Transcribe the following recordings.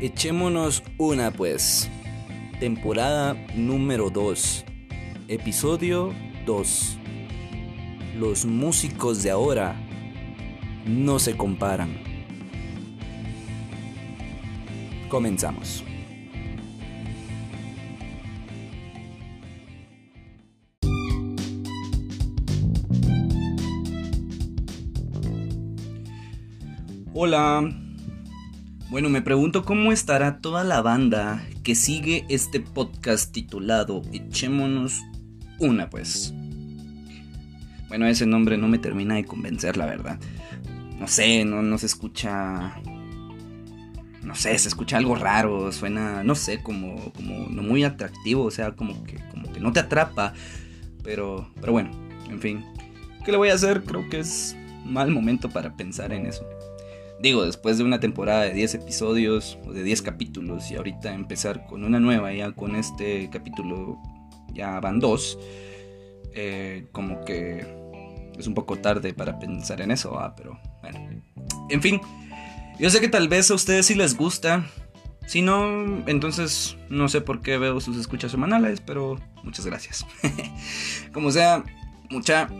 Echémonos una pues. Temporada número 2. Episodio 2. Los músicos de ahora no se comparan. Comenzamos. Hola. Bueno, me pregunto cómo estará toda la banda que sigue este podcast titulado Echémonos una pues. Bueno, ese nombre no me termina de convencer, la verdad. No sé, no, no se escucha... No sé, se escucha algo raro, suena, no sé, como, como no muy atractivo, o sea, como que, como que no te atrapa. Pero, pero bueno, en fin. ¿Qué le voy a hacer? Creo que es mal momento para pensar en eso. Digo, después de una temporada de 10 episodios o de 10 capítulos y ahorita empezar con una nueva, ya con este capítulo ya van dos, eh, como que es un poco tarde para pensar en eso, ah, pero bueno. En fin, yo sé que tal vez a ustedes sí les gusta. Si no, entonces no sé por qué veo sus escuchas semanales, pero muchas gracias. Como sea, mucha,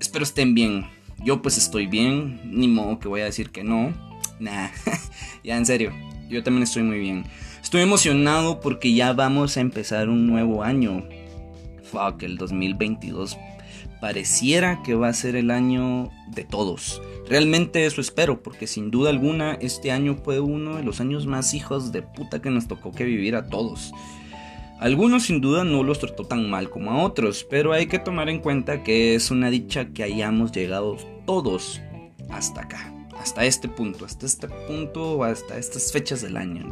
espero estén bien. Yo pues estoy bien, ni modo que voy a decir que no. Nah, ya en serio, yo también estoy muy bien. Estoy emocionado porque ya vamos a empezar un nuevo año. Fuck, el 2022 pareciera que va a ser el año de todos. Realmente eso espero, porque sin duda alguna este año fue uno de los años más hijos de puta que nos tocó que vivir a todos. Algunos sin duda no los trató tan mal como a otros, pero hay que tomar en cuenta que es una dicha que hayamos llegado todos hasta acá, hasta este punto, hasta este punto, hasta estas fechas del año.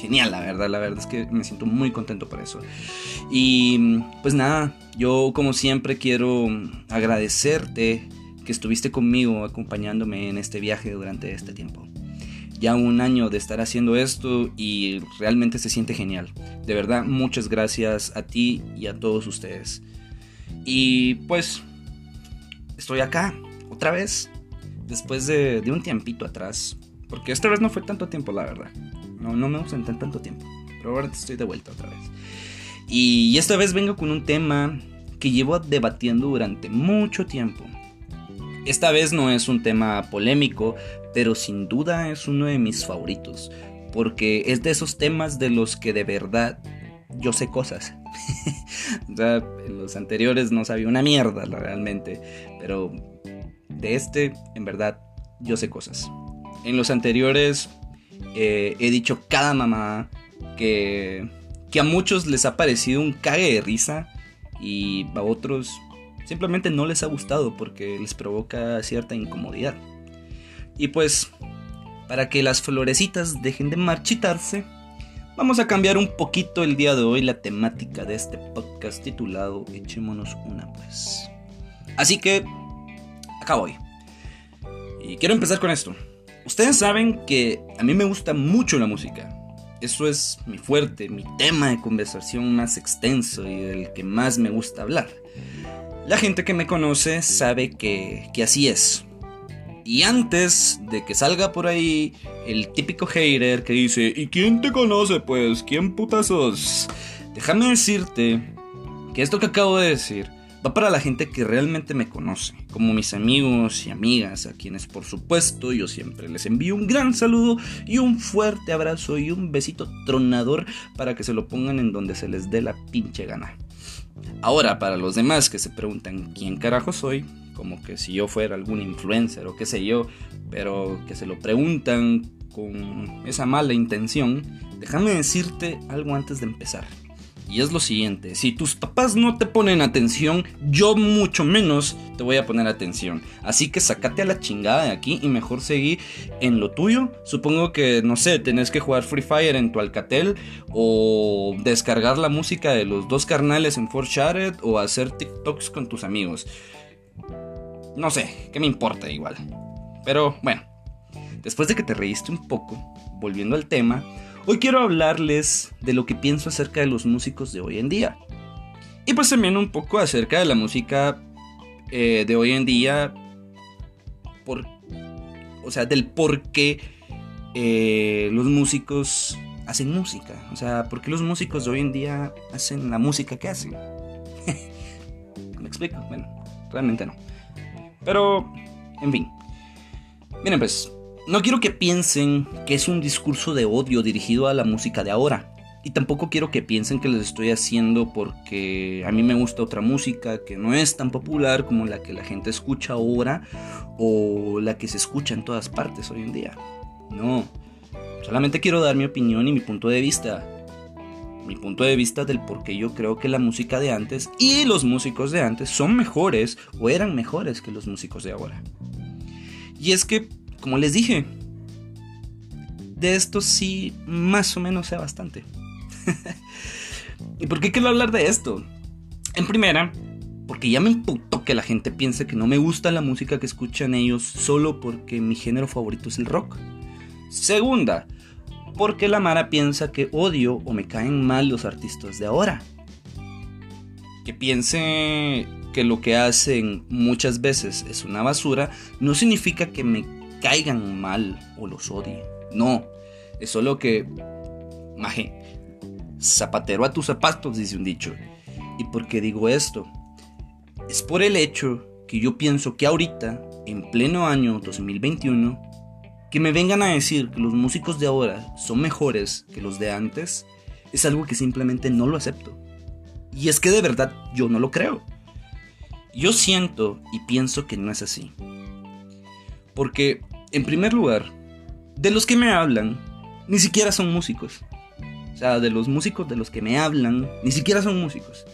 Genial, la verdad, la verdad es que me siento muy contento por eso. Y pues nada, yo como siempre quiero agradecerte que estuviste conmigo acompañándome en este viaje durante este tiempo ya un año de estar haciendo esto y realmente se siente genial. De verdad, muchas gracias a ti y a todos ustedes. Y pues, estoy acá, otra vez, después de, un tiempito atrás. Porque esta vez no fue tanto tiempo, la verdad. No, no me ausenté tanto tiempo. Pero ahora estoy de vuelta otra vez. Y esta vez vengo con un tema que llevo debatiendo durante mucho tiempo. Esta vez no es un tema polémico, pero sin duda es uno de mis favoritos, porque es de esos temas de los que de verdad yo sé cosas. en los anteriores no sabía una mierda realmente, pero de este en verdad yo sé cosas. En los anteriores eh, he dicho cada mamá que, que a muchos les ha parecido un cague de risa y a otros simplemente no les ha gustado porque les provoca cierta incomodidad. Y pues, para que las florecitas dejen de marchitarse, vamos a cambiar un poquito el día de hoy la temática de este podcast titulado Echémonos una pues. Así que, acá voy. Y quiero empezar con esto. Ustedes saben que a mí me gusta mucho la música. Eso es mi fuerte, mi tema de conversación más extenso y del que más me gusta hablar. La gente que me conoce sabe que, que así es. Y antes de que salga por ahí el típico hater que dice, ¿y quién te conoce pues? ¿Quién puta sos? Déjame decirte que esto que acabo de decir va para la gente que realmente me conoce, como mis amigos y amigas, a quienes por supuesto yo siempre les envío un gran saludo y un fuerte abrazo y un besito tronador para que se lo pongan en donde se les dé la pinche gana. Ahora, para los demás que se preguntan quién carajo soy, como que si yo fuera algún influencer o qué sé yo, pero que se lo preguntan con esa mala intención, déjame decirte algo antes de empezar. Y es lo siguiente, si tus papás no te ponen atención, yo mucho menos te voy a poner atención. Así que sacate a la chingada de aquí y mejor seguí en lo tuyo. Supongo que, no sé, tenés que jugar Free Fire en tu Alcatel o descargar la música de los dos carnales en Shared o hacer TikToks con tus amigos. No sé, ¿qué me importa igual? Pero bueno, después de que te reíste un poco, volviendo al tema, hoy quiero hablarles de lo que pienso acerca de los músicos de hoy en día. Y pues también un poco acerca de la música eh, de hoy en día, por, o sea, del por qué eh, los músicos hacen música. O sea, ¿por qué los músicos de hoy en día hacen la música que hacen? ¿Me explico? Bueno, realmente no. Pero, en fin. Miren pues, no quiero que piensen que es un discurso de odio dirigido a la música de ahora. Y tampoco quiero que piensen que lo estoy haciendo porque a mí me gusta otra música que no es tan popular como la que la gente escucha ahora o la que se escucha en todas partes hoy en día. No, solamente quiero dar mi opinión y mi punto de vista. Mi punto de vista del por qué yo creo que la música de antes y los músicos de antes son mejores o eran mejores que los músicos de ahora. Y es que, como les dije, de esto sí más o menos sé bastante. ¿Y por qué quiero hablar de esto? En primera, porque ya me imputó que la gente piense que no me gusta la música que escuchan ellos solo porque mi género favorito es el rock. Segunda, porque la Mara piensa que odio o me caen mal los artistas de ahora. Que piense que lo que hacen muchas veces es una basura no significa que me caigan mal o los odie. No, es solo que, maje, zapatero a tus zapatos, dice un dicho. ¿Y por qué digo esto? Es por el hecho que yo pienso que ahorita, en pleno año 2021, que me vengan a decir que los músicos de ahora son mejores que los de antes, es algo que simplemente no lo acepto. Y es que de verdad yo no lo creo. Yo siento y pienso que no es así. Porque, en primer lugar, de los que me hablan, ni siquiera son músicos. O sea, de los músicos de los que me hablan, ni siquiera son músicos.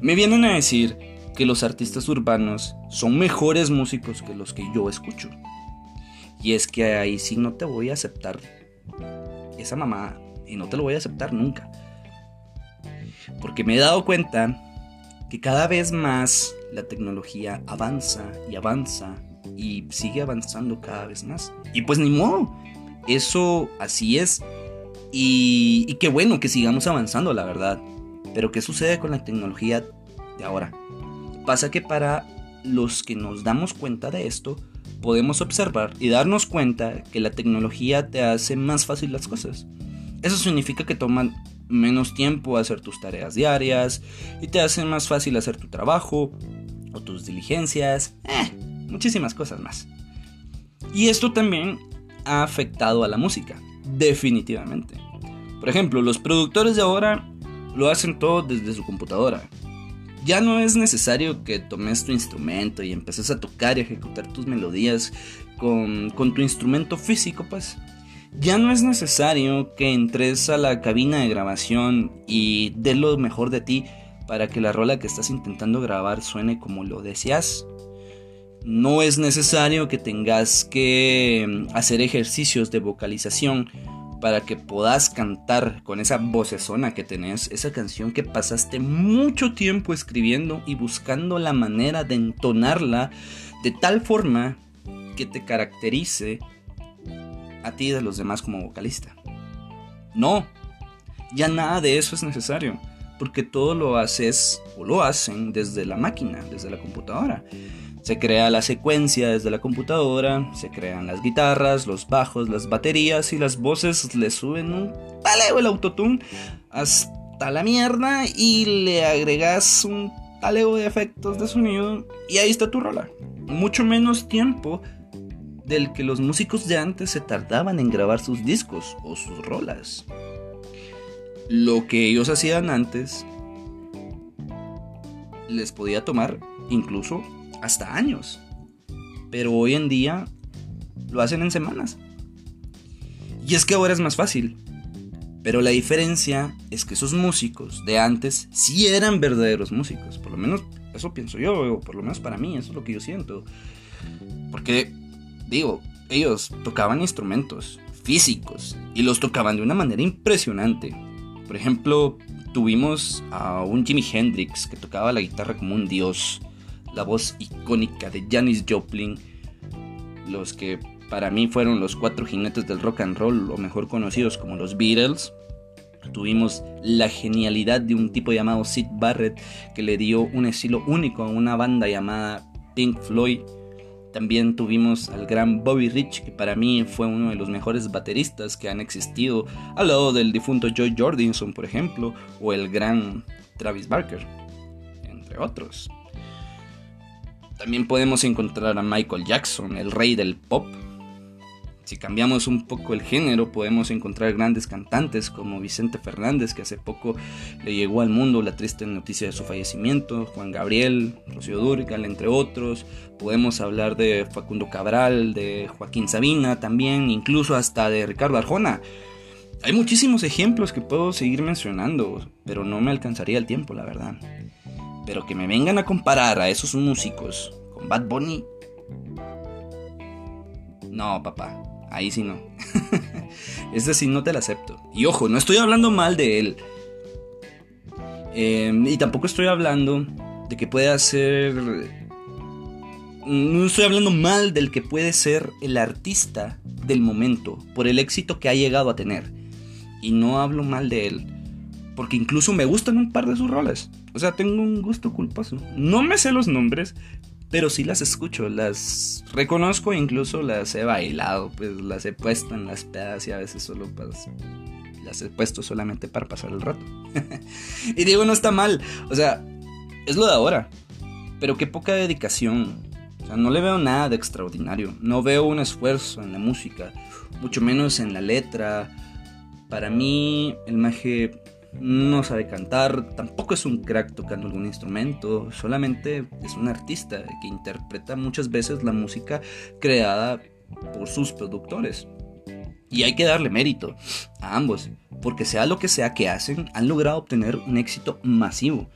Me vienen a decir que los artistas urbanos son mejores músicos que los que yo escucho. Y es que ahí sí no te voy a aceptar esa mamá y no te lo voy a aceptar nunca. Porque me he dado cuenta que cada vez más la tecnología avanza y avanza y sigue avanzando cada vez más. Y pues ni modo, eso así es. Y, y qué bueno que sigamos avanzando, la verdad. Pero ¿qué sucede con la tecnología de ahora? Pasa que para los que nos damos cuenta de esto, podemos observar y darnos cuenta que la tecnología te hace más fácil las cosas. Eso significa que toman menos tiempo hacer tus tareas diarias y te hace más fácil hacer tu trabajo o tus diligencias, eh, muchísimas cosas más. Y esto también ha afectado a la música, definitivamente. Por ejemplo, los productores de ahora lo hacen todo desde su computadora. Ya no es necesario que tomes tu instrumento y empeces a tocar y ejecutar tus melodías con, con tu instrumento físico, pues ya no es necesario que entres a la cabina de grabación y dé lo mejor de ti para que la rola que estás intentando grabar suene como lo deseas. No es necesario que tengas que mm, hacer ejercicios de vocalización para que puedas cantar con esa vocesona que tenés, esa canción que pasaste mucho tiempo escribiendo y buscando la manera de entonarla de tal forma que te caracterice a ti y de los demás como vocalista. No, ya nada de eso es necesario, porque todo lo haces o lo hacen desde la máquina, desde la computadora. Se crea la secuencia desde la computadora, se crean las guitarras, los bajos, las baterías y las voces le suben un taleo el autotune hasta la mierda y le agregas un taleo de efectos de sonido y ahí está tu rola. Mucho menos tiempo del que los músicos de antes se tardaban en grabar sus discos o sus rolas. Lo que ellos hacían antes les podía tomar incluso hasta años. Pero hoy en día lo hacen en semanas. Y es que ahora es más fácil. Pero la diferencia es que esos músicos de antes sí eran verdaderos músicos. Por lo menos eso pienso yo, o por lo menos para mí, eso es lo que yo siento. Porque Digo, ellos tocaban instrumentos físicos y los tocaban de una manera impresionante. Por ejemplo, tuvimos a un Jimi Hendrix que tocaba la guitarra como un dios, la voz icónica de Janis Joplin, los que para mí fueron los cuatro jinetes del rock and roll, o mejor conocidos como los Beatles. Tuvimos la genialidad de un tipo llamado Sid Barrett que le dio un estilo único a una banda llamada Pink Floyd También tuvimos al gran Bobby Rich, que para mí fue uno de los mejores bateristas que han existido, al lado del difunto Joy Jordinson, por ejemplo, o el gran Travis Barker, entre otros. También podemos encontrar a Michael Jackson, el rey del pop, si cambiamos un poco el género, podemos encontrar grandes cantantes como Vicente Fernández, que hace poco le llegó al mundo la triste noticia de su fallecimiento, Juan Gabriel, Rocío Durcal, entre otros. Podemos hablar de Facundo Cabral, de Joaquín Sabina también, incluso hasta de Ricardo Arjona. Hay muchísimos ejemplos que puedo seguir mencionando, pero no me alcanzaría el tiempo, la verdad. Pero que me vengan a comparar a esos músicos con Bad Bunny. No, papá, ahí sí no. es decir, no te la acepto. Y ojo, no estoy hablando mal de él. Em, y tampoco estoy hablando de que pueda ser... No estoy hablando mal del que puede ser el artista del momento por el éxito que ha llegado a tener. Y no hablo mal de él. Porque incluso me gustan un par de sus roles. O sea, tengo un gusto culposo. No me sé los nombres, pero sí las escucho, las reconozco e incluso las he bailado, pues las he puesto en las pedas y a veces solo pues, las he puesto solamente para pasar el rato. y digo, no está mal, o sea, es lo de ahora, pero qué poca dedicación. O sea, no le veo nada de extraordinario, no veo un esfuerzo en la música, mucho menos en la letra. Para mí, el maje no sabe cantar, tampoco es un crack tocando algún instrumento, solamente es un artista que interpreta muchas veces la música creada por sus productores. Y hay que darle mérito a ambos, porque sea lo que sea que hacen, han logrado obtener un éxito masivo.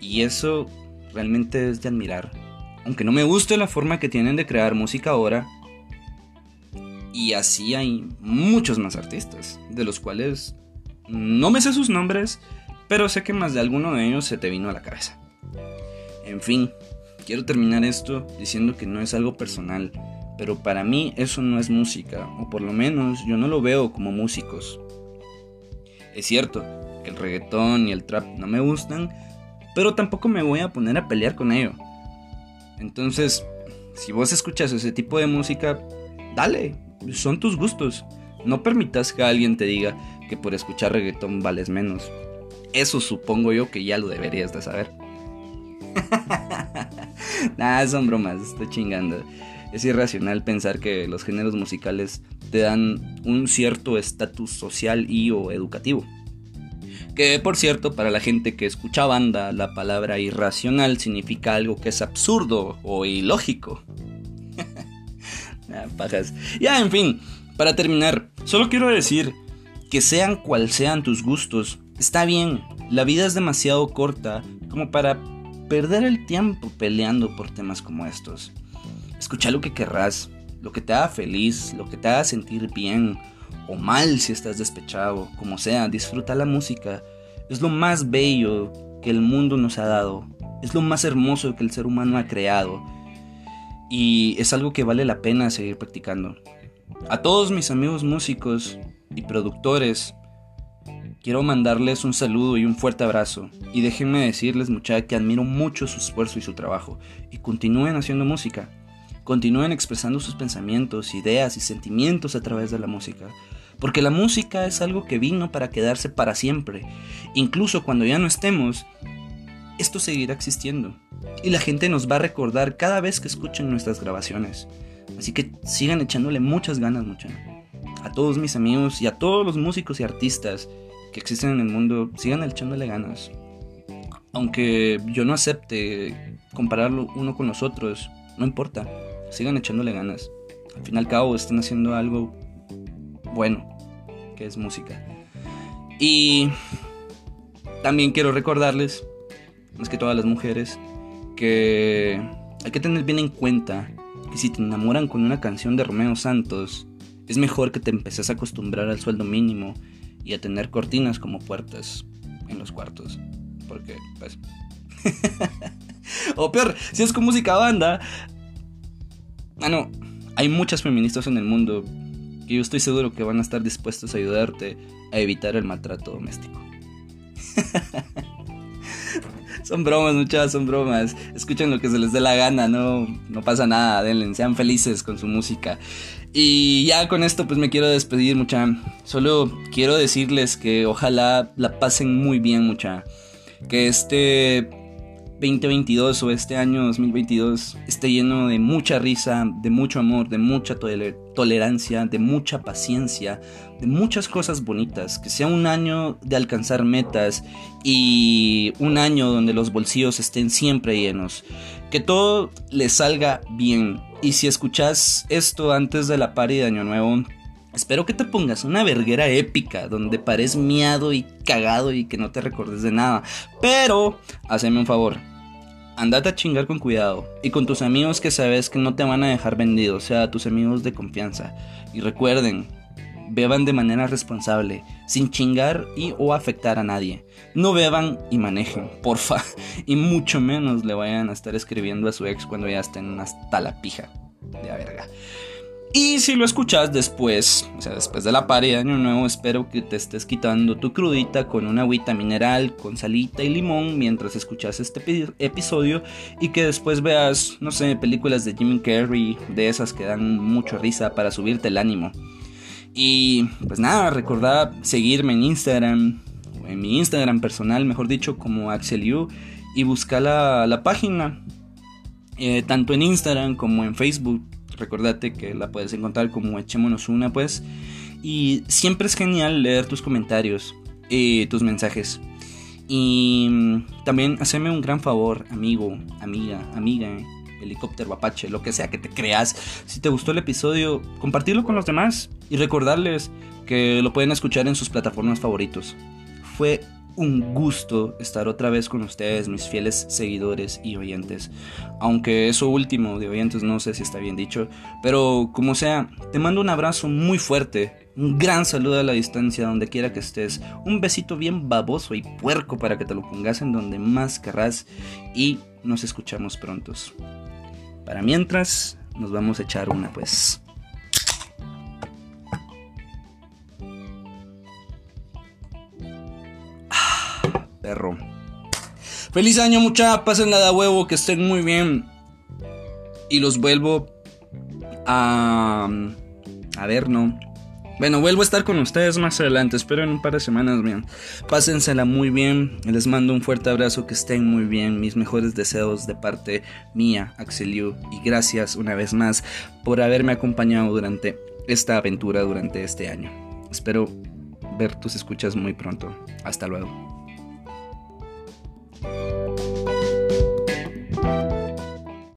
Y eso realmente es de admirar. Aunque no me guste la forma que tienen de crear música ahora, y así hay muchos más artistas, de los cuales no me sé sus nombres, pero sé que más de alguno de ellos se te vino a la cabeza. En fin, quiero terminar esto diciendo que no es algo personal, pero para mí eso no es música, o por lo menos yo no lo veo como músicos. Es cierto que el reggaetón y el trap no me gustan, pero tampoco me voy a poner a pelear con ello. Entonces, si vos escuchas ese tipo de música, dale, son tus gustos. No permitas que alguien te diga que por escuchar reggaetón vales menos. Eso supongo yo que ya lo deberías de saber. nah, son bromas, estoy chingando. Es irracional pensar que los géneros musicales te dan un cierto estatus social y o educativo. Que por cierto, para la gente que escucha banda, la palabra irracional significa algo que es absurdo o ilógico. nah, pajas. Ya, en fin, para terminar, solo quiero decir que sean cual sean tus gustos, está bien, la vida es demasiado corta como para perder el tiempo peleando por temas como estos. Escucha lo que querrás, lo que te haga feliz, lo que te haga sentir bien o mal si estás despechado, como sea, disfruta la música. Es lo más bello que el mundo nos ha dado, es lo más hermoso que el ser humano ha creado y es algo que vale la pena seguir practicando. A todos mis amigos músicos y productores, quiero mandarles un saludo y un fuerte abrazo. Y déjenme decirles, muchachos, que admiro mucho su esfuerzo y su trabajo. Y continúen haciendo música. Continúen expresando sus pensamientos, ideas y sentimientos a través de la música. Porque la música es algo que vino para quedarse para siempre. Incluso cuando ya no estemos, esto seguirá existiendo. Y la gente nos va a recordar cada vez que escuchen nuestras grabaciones. Así que sigan echándole muchas ganas, muchachos. A todos mis amigos y a todos los músicos y artistas que existen en el mundo, sigan echándole ganas. Aunque yo no acepte compararlo uno con los otros, no importa. Sigan echándole ganas. Al fin y al cabo están haciendo algo bueno, que es música. Y también quiero recordarles, más que todas las mujeres, que hay que tener bien en cuenta que si te enamoran con una canción de Romeo Santos, es mejor que te empeces a acostumbrar al sueldo mínimo y a tener cortinas como puertas en los cuartos. Porque, pues... o peor, si es con música banda... Bueno, hay muchas feministas en el mundo que yo estoy seguro que van a estar dispuestos a ayudarte a evitar el maltrato doméstico. son bromas, muchachos, son bromas. Escuchen lo que se les dé la gana, no, no pasa nada, denle, sean felices con su música. Y ya con esto pues me quiero despedir, mucha. Solo quiero decirles que ojalá la pasen muy bien, mucha. Que este 2022 o este año 2022 esté lleno de mucha risa, de mucho amor, de mucha tolerancia, de mucha paciencia, de muchas cosas bonitas, que sea un año de alcanzar metas y un año donde los bolsillos estén siempre llenos, que todo le salga bien. Y si escuchas esto antes de la party de Año Nuevo, Espero que te pongas una verguera épica donde pares miado y cagado y que no te recordes de nada. Pero, haceme un favor. Andate a chingar con cuidado y con tus amigos que sabes que no te van a dejar vendido, o sea, tus amigos de confianza. Y recuerden, beban de manera responsable, sin chingar y o afectar a nadie. No beban y manejen, porfa. Y mucho menos le vayan a estar escribiendo a su ex cuando ya estén hasta la pija de la verga. Y si lo escuchas después, o sea, después de la pared de Año Nuevo, espero que te estés quitando tu crudita con una agüita mineral, con salita y limón mientras escuchas este episodio y que después veas, no sé, películas de Jimmy Carrey, de esas que dan mucha risa para subirte el ánimo. Y pues nada, recordad seguirme en Instagram, en mi Instagram personal, mejor dicho, como AxelU, y buscar la, página, eh, tanto en Instagram como en Facebook Recordate que la puedes encontrar como Echémonos una, pues. Y siempre es genial leer tus comentarios, y tus mensajes. Y mm, también haceme un gran favor, amigo, amiga, amiga, helicóptero, apache, lo que sea que te creas. Si te gustó el episodio, compartirlo con los demás y recordarles que lo pueden escuchar en sus plataformas favoritos. Fue un gusto estar otra vez con ustedes, mis fieles seguidores y oyentes. Aunque eso último de oyentes no sé si está bien dicho, pero como sea, te mando un abrazo muy fuerte, un gran saludo a la distancia donde quiera que estés, un besito bien baboso y puerco para que te lo pongas en donde más querrás y nos escuchamos prontos. Para mientras, nos vamos a echar una pues. Feliz año, mucha. Pásenla de huevo, que estén muy bien. Y los vuelvo a. A ver, no. Bueno, vuelvo a estar con ustedes más adelante. Espero en un par de semanas, bien. Pásensela muy bien. Les mando un fuerte abrazo. Que estén muy bien. Mis mejores deseos de parte mía, Axeliu. Y gracias una vez más por haberme acompañado durante esta aventura durante este año. Espero ver tus escuchas muy pronto. Hasta luego.